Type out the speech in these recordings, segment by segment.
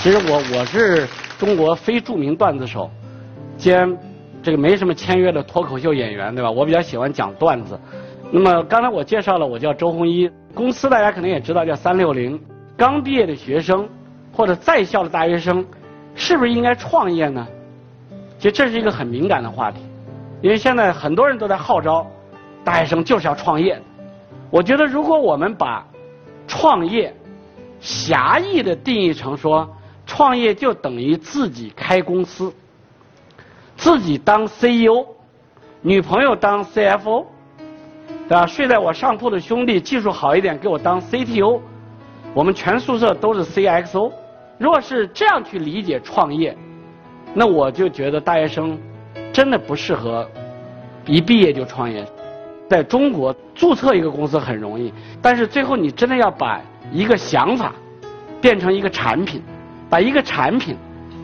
其实我我是中国非著名段子手，兼这个没什么签约的脱口秀演员，对吧？我比较喜欢讲段子。那么刚才我介绍了，我叫周鸿祎，公司大家可能也知道叫三六零。刚毕业的学生或者在校的大学生，是不是应该创业呢？其实这是一个很敏感的话题，因为现在很多人都在号召大学生就是要创业。我觉得如果我们把创业狭义的定义成说，创业就等于自己开公司，自己当 CEO，女朋友当 CFO，对吧？睡在我上铺的兄弟技术好一点，给我当 CTO，我们全宿舍都是 CXO。如果是这样去理解创业，那我就觉得大学生真的不适合一毕业就创业。在中国注册一个公司很容易，但是最后你真的要把一个想法变成一个产品。把一个产品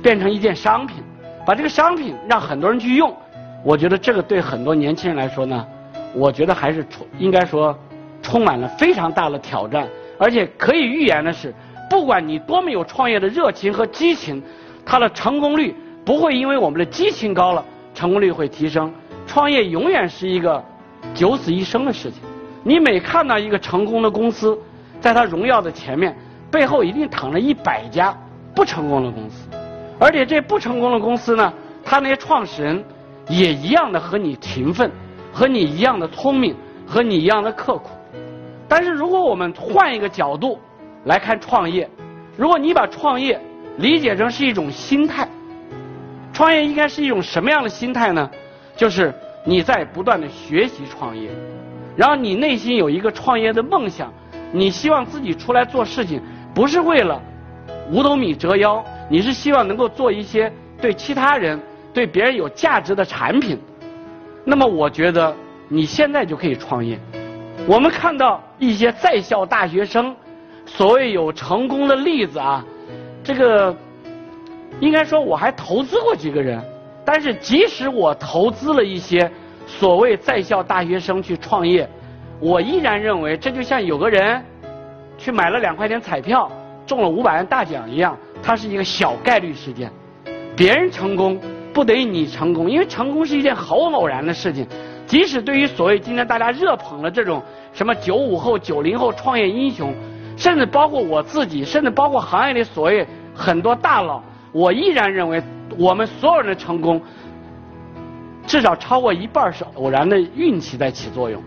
变成一件商品，把这个商品让很多人去用，我觉得这个对很多年轻人来说呢，我觉得还是充应该说充满了非常大的挑战。而且可以预言的是，不管你多么有创业的热情和激情，它的成功率不会因为我们的激情高了，成功率会提升。创业永远是一个九死一生的事情。你每看到一个成功的公司，在它荣耀的前面，背后一定躺着一百家。不成功的公司，而且这不成功的公司呢，他那些创始人也一样的和你勤奋，和你一样的聪明，和你一样的刻苦。但是如果我们换一个角度来看创业，如果你把创业理解成是一种心态，创业应该是一种什么样的心态呢？就是你在不断的学习创业，然后你内心有一个创业的梦想，你希望自己出来做事情，不是为了。五斗米折腰，你是希望能够做一些对其他人、对别人有价值的产品。那么，我觉得你现在就可以创业。我们看到一些在校大学生，所谓有成功的例子啊，这个应该说我还投资过几个人。但是，即使我投资了一些所谓在校大学生去创业，我依然认为这就像有个人去买了两块钱彩票。中了五百万大奖一样，它是一个小概率事件。别人成功不等于你成功，因为成功是一件毫无偶然的事情。即使对于所谓今天大家热捧的这种什么九五后、九零后创业英雄，甚至包括我自己，甚至包括行业里所谓很多大佬，我依然认为我们所有人的成功，至少超过一半是偶然的运气在起作用。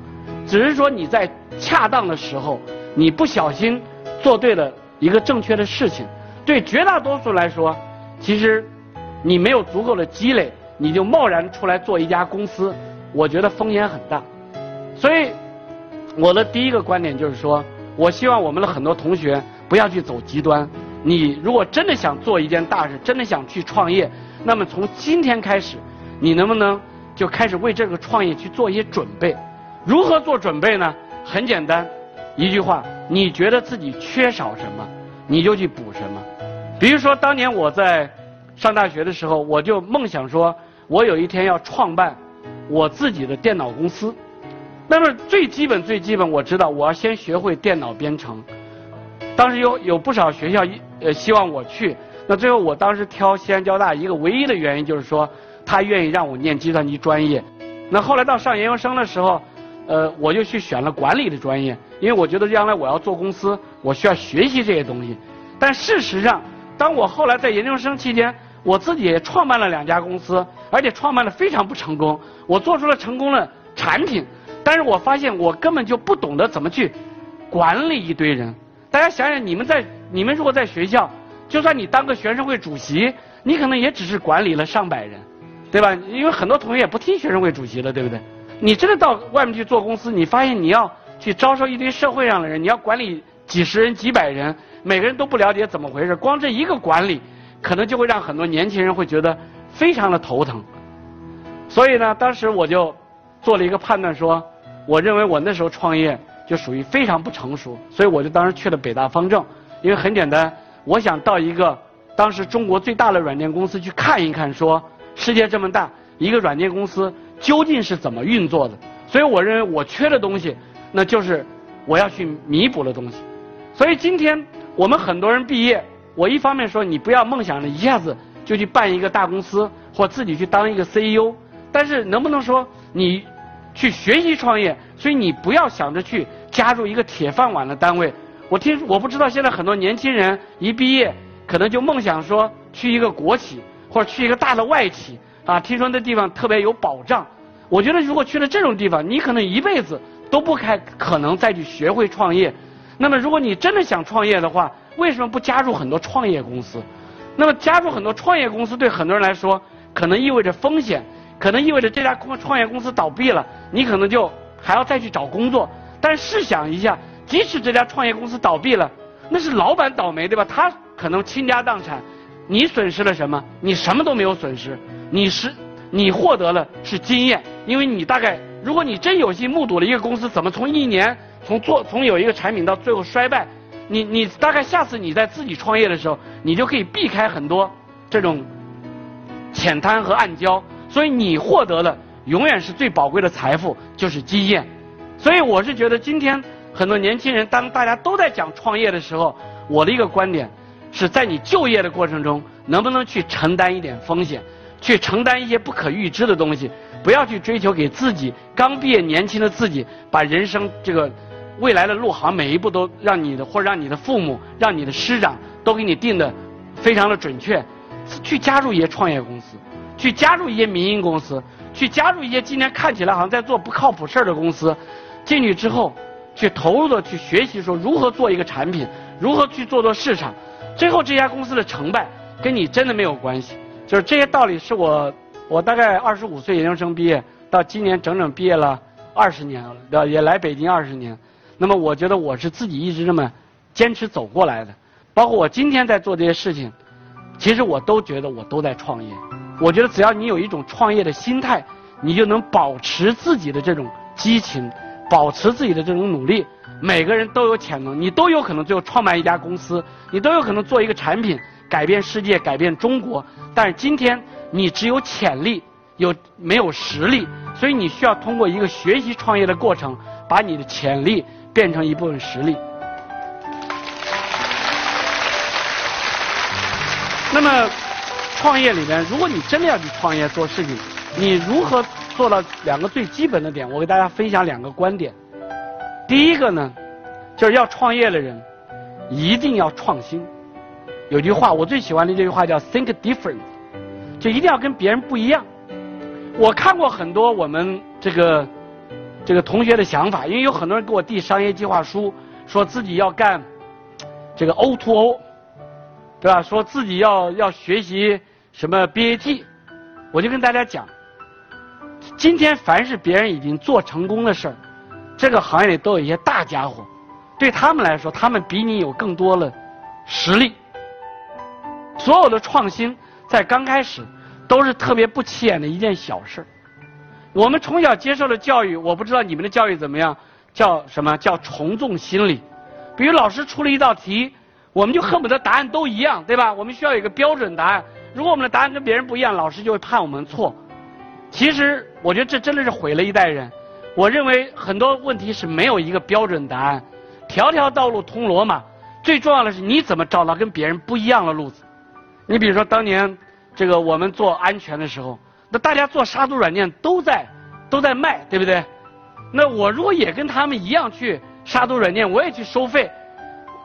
只是说你在恰当的时候，你不小心做对了。一个正确的事情，对绝大多数来说，其实你没有足够的积累，你就贸然出来做一家公司，我觉得风险很大。所以，我的第一个观点就是说，我希望我们的很多同学不要去走极端。你如果真的想做一件大事，真的想去创业，那么从今天开始，你能不能就开始为这个创业去做一些准备？如何做准备呢？很简单。一句话，你觉得自己缺少什么，你就去补什么。比如说，当年我在上大学的时候，我就梦想说，我有一天要创办我自己的电脑公司。那么最基本、最基本，我知道我要先学会电脑编程。当时有有不少学校呃希望我去，那最后我当时挑西安交大一个唯一的原因就是说，他愿意让我念计算机专业。那后来到上研究生的时候。呃，我就去选了管理的专业，因为我觉得将来我要做公司，我需要学习这些东西。但事实上，当我后来在研究生期间，我自己也创办了两家公司，而且创办的非常不成功。我做出了成功的产品，但是我发现我根本就不懂得怎么去管理一堆人。大家想想，你们在你们如果在学校，就算你当个学生会主席，你可能也只是管理了上百人，对吧？因为很多同学也不听学生会主席的，对不对？你真的到外面去做公司，你发现你要去招收一堆社会上的人，你要管理几十人、几百人，每个人都不了解怎么回事，光这一个管理，可能就会让很多年轻人会觉得非常的头疼。所以呢，当时我就做了一个判断，说，我认为我那时候创业就属于非常不成熟，所以我就当时去了北大方正，因为很简单，我想到一个当时中国最大的软件公司去看一看，说世界这么大，一个软件公司。究竟是怎么运作的？所以我认为我缺的东西，那就是我要去弥补的东西。所以今天我们很多人毕业，我一方面说你不要梦想着一下子就去办一个大公司或自己去当一个 CEO，但是能不能说你去学习创业？所以你不要想着去加入一个铁饭碗的单位。我听我不知道现在很多年轻人一毕业可能就梦想说去一个国企或者去一个大的外企啊，听说那地方特别有保障。我觉得如果去了这种地方，你可能一辈子都不开可能再去学会创业。那么如果你真的想创业的话，为什么不加入很多创业公司？那么加入很多创业公司对很多人来说，可能意味着风险，可能意味着这家公创业公司倒闭了，你可能就还要再去找工作。但试想一下。即使这家创业公司倒闭了，那是老板倒霉，对吧？他可能倾家荡产，你损失了什么？你什么都没有损失，你是你获得了是经验，因为你大概，如果你真有幸目睹了一个公司怎么从一年从做从有一个产品到最后衰败，你你大概下次你在自己创业的时候，你就可以避开很多这种浅滩和暗礁，所以你获得的永远是最宝贵的财富，就是经验。所以我是觉得今天。很多年轻人，当大家都在讲创业的时候，我的一个观点是在你就业的过程中，能不能去承担一点风险，去承担一些不可预知的东西，不要去追求给自己刚毕业年轻的自己，把人生这个未来的路好像每一步都让你的或者让你的父母、让你的师长都给你定的非常的准确，去加入一些创业公司，去加入一些民营公司，去加入一些今天看起来好像在做不靠谱事儿的公司，进去之后。去投入的去学习，说如何做一个产品，如何去做做市场，最后这家公司的成败跟你真的没有关系。就是这些道理是我，我大概二十五岁研究生毕业，到今年整整毕业了二十年了，也来北京二十年。那么我觉得我是自己一直这么坚持走过来的，包括我今天在做这些事情，其实我都觉得我都在创业。我觉得只要你有一种创业的心态，你就能保持自己的这种激情。保持自己的这种努力，每个人都有潜能，你都有可能最后创办一家公司，你都有可能做一个产品，改变世界，改变中国。但是今天你只有潜力，有没有实力？所以你需要通过一个学习创业的过程，把你的潜力变成一部分实力。那么，创业里面，如果你真的要去创业做事情，你如何？做到两个最基本的点，我给大家分享两个观点。第一个呢，就是要创业的人一定要创新。有句话我最喜欢的这句话叫 “think different”，就一定要跟别人不一样。我看过很多我们这个这个同学的想法，因为有很多人给我递商业计划书，说自己要干这个 O to O，对吧？说自己要要学习什么 BAT，我就跟大家讲。今天凡是别人已经做成功的事儿，这个行业里都有一些大家伙，对他们来说，他们比你有更多的实力。所有的创新在刚开始都是特别不起眼的一件小事。我们从小接受的教育，我不知道你们的教育怎么样，叫什么叫从众心理？比如老师出了一道题，我们就恨不得答案都一样，对吧？我们需要有一个标准答案。如果我们的答案跟别人不一样，老师就会判我们错。其实，我觉得这真的是毁了一代人。我认为很多问题是没有一个标准答案，条条道路通罗马。最重要的是，你怎么找到跟别人不一样的路子？你比如说，当年这个我们做安全的时候，那大家做杀毒软件都在都在卖，对不对？那我如果也跟他们一样去杀毒软件，我也去收费，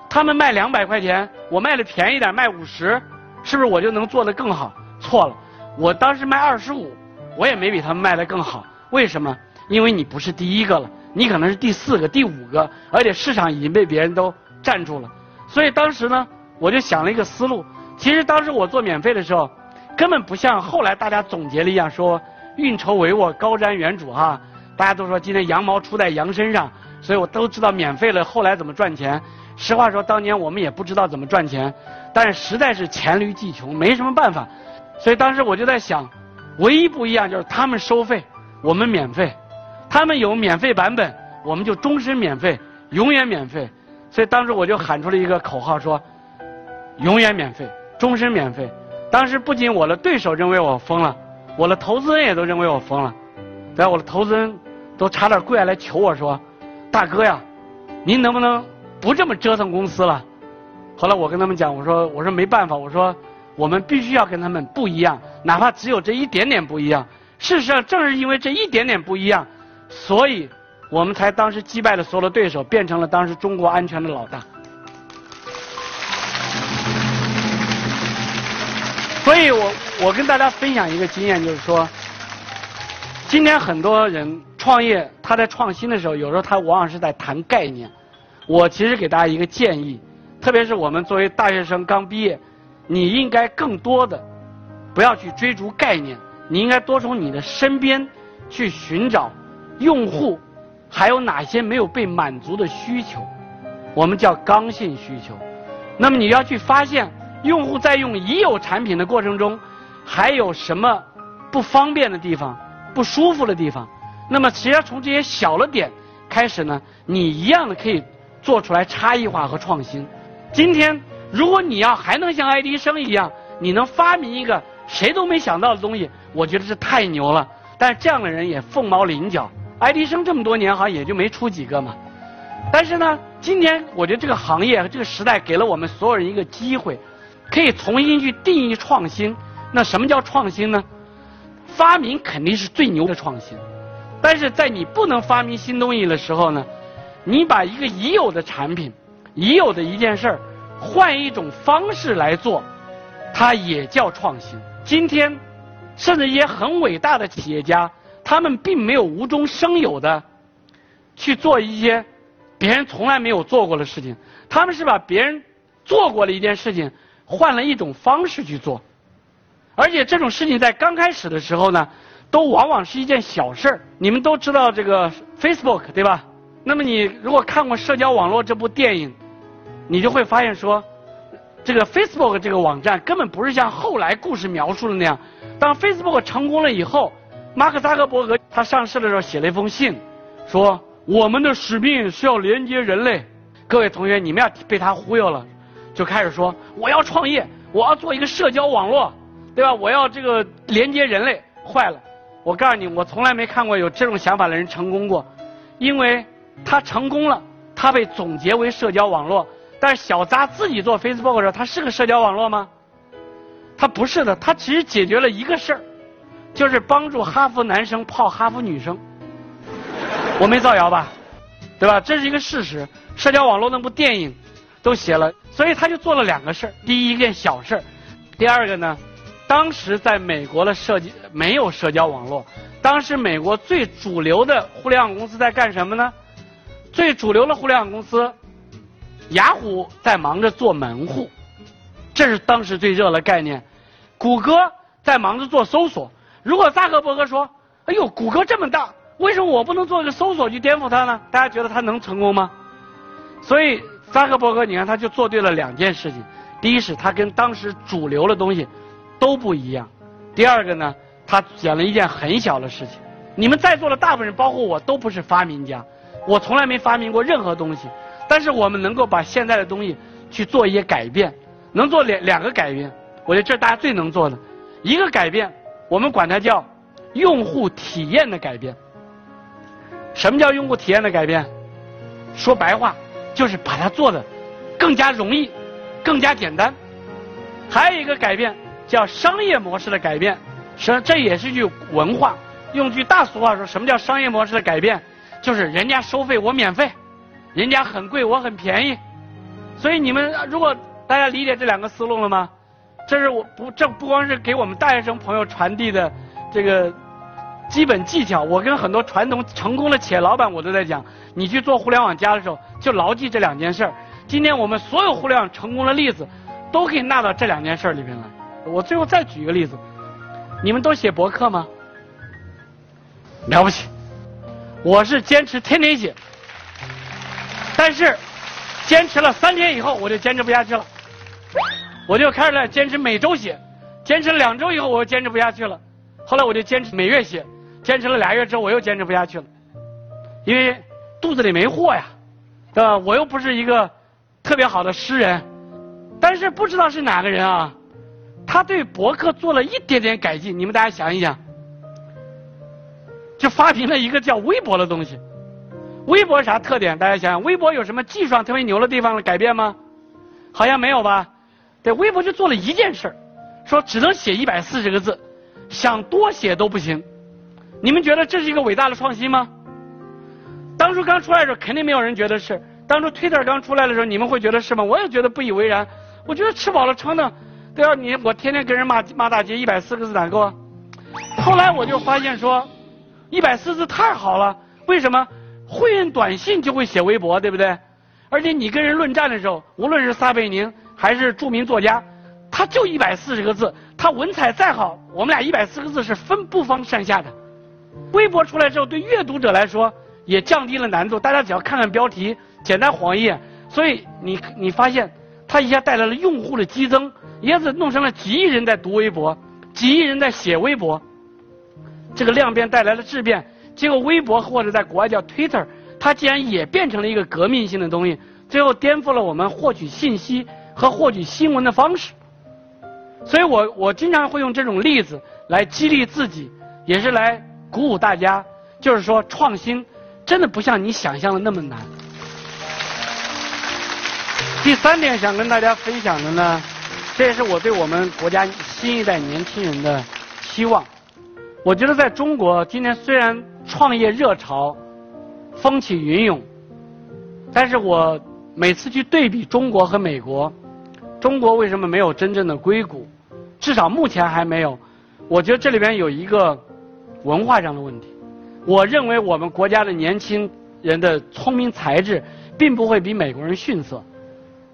他们卖两百块钱，我卖的便宜点，卖五十，是不是我就能做得更好？错了，我当时卖二十五。我也没比他们卖的更好，为什么？因为你不是第一个了，你可能是第四个、第五个，而且市场已经被别人都占住了。所以当时呢，我就想了一个思路。其实当时我做免费的时候，根本不像后来大家总结了一样说“运筹帷幄，高瞻远瞩”哈。大家都说今天羊毛出在羊身上，所以我都知道免费了后来怎么赚钱。实话说，当年我们也不知道怎么赚钱，但是实在是黔驴技穷，没什么办法。所以当时我就在想。唯一不一样就是他们收费，我们免费；他们有免费版本，我们就终身免费，永远免费。所以当时我就喊出了一个口号，说：“永远免费，终身免费。”当时不仅我的对手认为我疯了，我的投资人也都认为我疯了。对，我的投资人都差点跪下来求我说：“大哥呀，您能不能不这么折腾公司了？”后来我跟他们讲，我说我说没办法，我说我们必须要跟他们不一样，哪怕只有这一点点不一样。事实上，正是因为这一点点不一样，所以我们才当时击败了所有的对手，变成了当时中国安全的老大。所以我我跟大家分享一个经验，就是说，今天很多人创业，他在创新的时候，有时候他往往是在谈概念。我其实给大家一个建议，特别是我们作为大学生刚毕业，你应该更多的不要去追逐概念。你应该多从你的身边去寻找用户还有哪些没有被满足的需求，我们叫刚性需求。那么你要去发现用户在用已有产品的过程中还有什么不方便的地方、不舒服的地方。那么只要从这些小的点开始呢，你一样的可以做出来差异化和创新。今天如果你要还能像爱迪生一样，你能发明一个谁都没想到的东西。我觉得是太牛了，但是这样的人也凤毛麟角。爱迪生这么多年好像也就没出几个嘛。但是呢，今天我觉得这个行业和这个时代给了我们所有人一个机会，可以重新去定义创新。那什么叫创新呢？发明肯定是最牛的创新，但是在你不能发明新东西的时候呢，你把一个已有的产品、已有的一件事儿，换一种方式来做，它也叫创新。今天。甚至一些很伟大的企业家，他们并没有无中生有的去做一些别人从来没有做过的事情，他们是把别人做过的一件事情换了一种方式去做，而且这种事情在刚开始的时候呢，都往往是一件小事儿。你们都知道这个 Facebook 对吧？那么你如果看过《社交网络》这部电影，你就会发现说，这个 Facebook 这个网站根本不是像后来故事描述的那样。当 Facebook 成功了以后，马克扎克伯格他上市的时候写了一封信，说我们的使命是要连接人类。各位同学，你们要被他忽悠了，就开始说我要创业，我要做一个社交网络，对吧？我要这个连接人类。坏了，我告诉你，我从来没看过有这种想法的人成功过，因为他成功了，他被总结为社交网络。但是小扎自己做 Facebook 的时候，他是个社交网络吗？他不是的，他其实解决了一个事儿，就是帮助哈佛男生泡哈佛女生。我没造谣吧？对吧？这是一个事实。社交网络那部电影都写了，所以他就做了两个事儿：第一件小事儿，第二个呢，当时在美国的设计没有社交网络，当时美国最主流的互联网公司在干什么呢？最主流的互联网公司，雅虎在忙着做门户，这是当时最热的概念。谷歌在忙着做搜索。如果扎克伯格说：“哎呦，谷歌这么大，为什么我不能做一个搜索去颠覆它呢？”大家觉得他能成功吗？所以扎克伯格，你看他就做对了两件事情：第一是他跟当时主流的东西都不一样；第二个呢，他讲了一件很小的事情。你们在座的大部分人，包括我，都不是发明家，我从来没发明过任何东西。但是我们能够把现在的东西去做一些改变，能做两两个改变。我觉得这是大家最能做的一个改变，我们管它叫用户体验的改变。什么叫用户体验的改变？说白话就是把它做的更加容易、更加简单。还有一个改变叫商业模式的改变，实际上这也是句文化。用句大俗话说，什么叫商业模式的改变？就是人家收费我免费，人家很贵我很便宜。所以你们如果大家理解这两个思路了吗？这是我不，这不光是给我们大学生朋友传递的这个基本技巧。我跟很多传统成功的企业老板，我都在讲，你去做互联网加的时候，就牢记这两件事儿。今天我们所有互联网成功的例子，都可以纳到这两件事儿里边来。我最后再举一个例子，你们都写博客吗？了不起，我是坚持天天写，但是坚持了三天以后，我就坚持不下去了。我就开始了坚持每周写，坚持了两周以后，我又坚持不下去了。后来我就坚持每月写，坚持了俩月之后，我又坚持不下去了，因为肚子里没货呀，对吧？我又不是一个特别好的诗人，但是不知道是哪个人啊，他对博客做了一点点改进。你们大家想一想，就发明了一个叫微博的东西。微博啥特点？大家想想，微博有什么技术上特别牛的地方的改变吗？好像没有吧？对，微博就做了一件事说只能写一百四十个字，想多写都不行。你们觉得这是一个伟大的创新吗？当初刚出来的时候，肯定没有人觉得是。当初 Twitter 刚出来的时候，你们会觉得是吗？我也觉得不以为然。我觉得吃饱了撑的，对啊，你我天天跟人骂骂大街，一百四个字哪够啊？后来我就发现说，一百四字太好了。为什么？会用短信就会写微博，对不对？而且你跟人论战的时候，无论是撒贝宁还是著名作家，他就一百四十个字，他文采再好，我们俩一百四个字是分不分上下的。微博出来之后，对阅读者来说也降低了难度，大家只要看看标题，简单晃一眼，所以你你发现，它一下带来了用户的激增，一下子弄成了几亿人在读微博，几亿人在写微博，这个量变带来了质变。结果微博或者在国外叫 Twitter，它竟然也变成了一个革命性的东西，最后颠覆了我们获取信息和获取新闻的方式。所以我我经常会用这种例子来激励自己，也是来鼓舞大家，就是说创新真的不像你想象的那么难。第三点想跟大家分享的呢，这也是我对我们国家新一代年轻人的期望。我觉得在中国今天虽然创业热潮风起云涌，但是我每次去对比中国和美国，中国为什么没有真正的硅谷？至少目前还没有。我觉得这里边有一个文化上的问题。我认为我们国家的年轻人的聪明才智并不会比美国人逊色，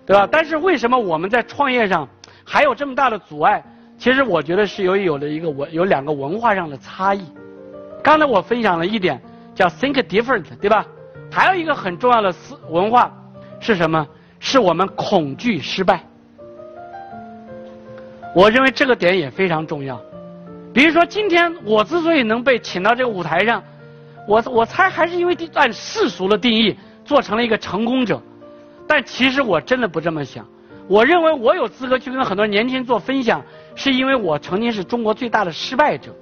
对吧？但是为什么我们在创业上还有这么大的阻碍？其实我觉得是由于有了一个文有两个文化上的差异。刚才我分享了一点，叫 think different，对吧？还有一个很重要的思文化是什么？是我们恐惧失败。我认为这个点也非常重要。比如说，今天我之所以能被请到这个舞台上，我我猜还是因为按世俗的定义做成了一个成功者。但其实我真的不这么想。我认为我有资格去跟很多年轻人做分享，是因为我曾经是中国最大的失败者。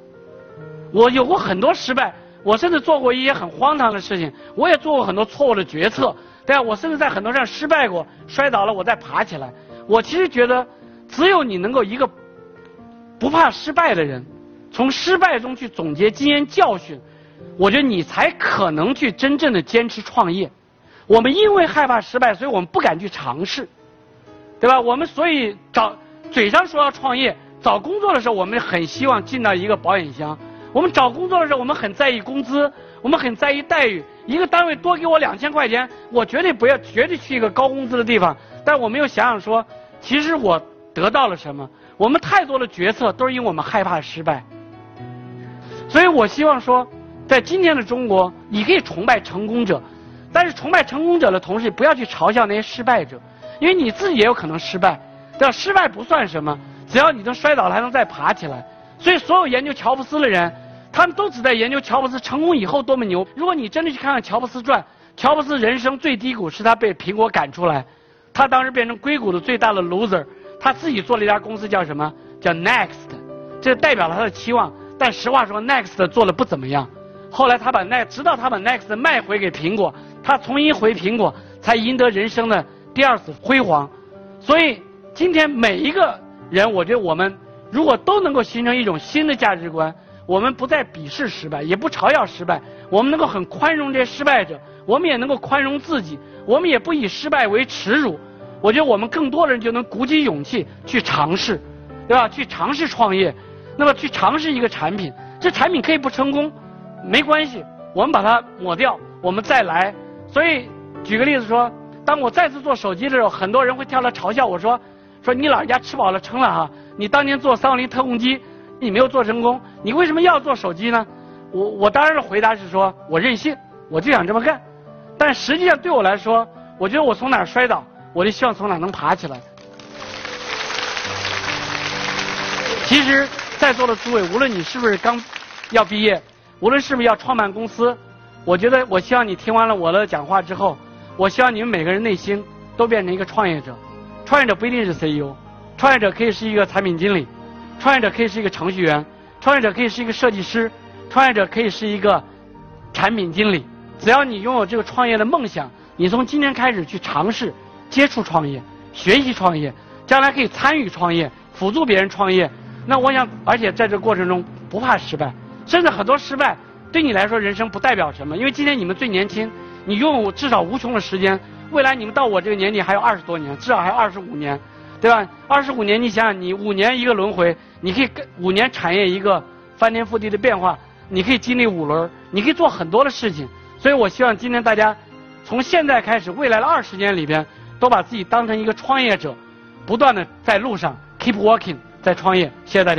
我有过很多失败，我甚至做过一些很荒唐的事情，我也做过很多错误的决策，对吧？我甚至在很多上失败过，摔倒了我再爬起来。我其实觉得，只有你能够一个不怕失败的人，从失败中去总结经验教训，我觉得你才可能去真正的坚持创业。我们因为害怕失败，所以我们不敢去尝试，对吧？我们所以找嘴上说要创业，找工作的时候，我们很希望进到一个保险箱。我们找工作的时候，我们很在意工资，我们很在意待遇。一个单位多给我两千块钱，我绝对不要，绝对去一个高工资的地方。但我没有想想说，其实我得到了什么？我们太多的决策都是因为我们害怕失败。所以我希望说，在今天的中国，你可以崇拜成功者，但是崇拜成功者的同时，不要去嘲笑那些失败者，因为你自己也有可能失败。对吧？失败不算什么，只要你能摔倒了还能再爬起来。所以，所有研究乔布斯的人。他们都只在研究乔布斯成功以后多么牛。如果你真的去看看乔布斯传，乔布斯人生最低谷是他被苹果赶出来，他当时变成硅谷的最大的 loser，他自己做了一家公司叫什么？叫 Next，这代表了他的期望。但实话说，Next 做的不怎么样。后来他把 Next，直到他把 Next 卖回给苹果，他重新回苹果，才赢得人生的第二次辉煌。所以今天每一个人，我觉得我们如果都能够形成一种新的价值观。我们不再鄙视失败，也不嘲笑失败，我们能够很宽容这些失败者，我们也能够宽容自己，我们也不以失败为耻辱。我觉得我们更多的人就能鼓起勇气去尝试，对吧？去尝试创业，那么去尝试一个产品，这产品可以不成功，没关系，我们把它抹掉，我们再来。所以举个例子说，当我再次做手机的时候，很多人会跳来嘲笑我说：“说你老人家吃饱了撑了哈，你当年做三六零特供机。”你没有做成功，你为什么要做手机呢？我我当然的回答是说，我任性，我就想这么干。但实际上对我来说，我觉得我从哪儿摔倒，我就希望从哪儿能爬起来。其实，在座的诸位，无论你是不是刚要毕业，无论是不是要创办公司，我觉得我希望你听完了我的讲话之后，我希望你们每个人内心都变成一个创业者。创业者不一定是 CEO，创业者可以是一个产品经理。创业者可以是一个程序员，创业者可以是一个设计师，创业者可以是一个产品经理。只要你拥有这个创业的梦想，你从今天开始去尝试接触创业，学习创业，将来可以参与创业，辅助别人创业。那我想，而且在这过程中不怕失败，甚至很多失败对你来说人生不代表什么，因为今天你们最年轻，你拥有至少无穷的时间。未来你们到我这个年纪还有二十多年，至少还有二十五年，对吧？二十五年，你想想，你五年一个轮回，你可以跟五年产业一个翻天覆地的变化，你可以经历五轮，你可以做很多的事情。所以我希望今天大家从现在开始，未来的二十年里边，都把自己当成一个创业者，不断的在路上 keep working，在创业。谢谢大家。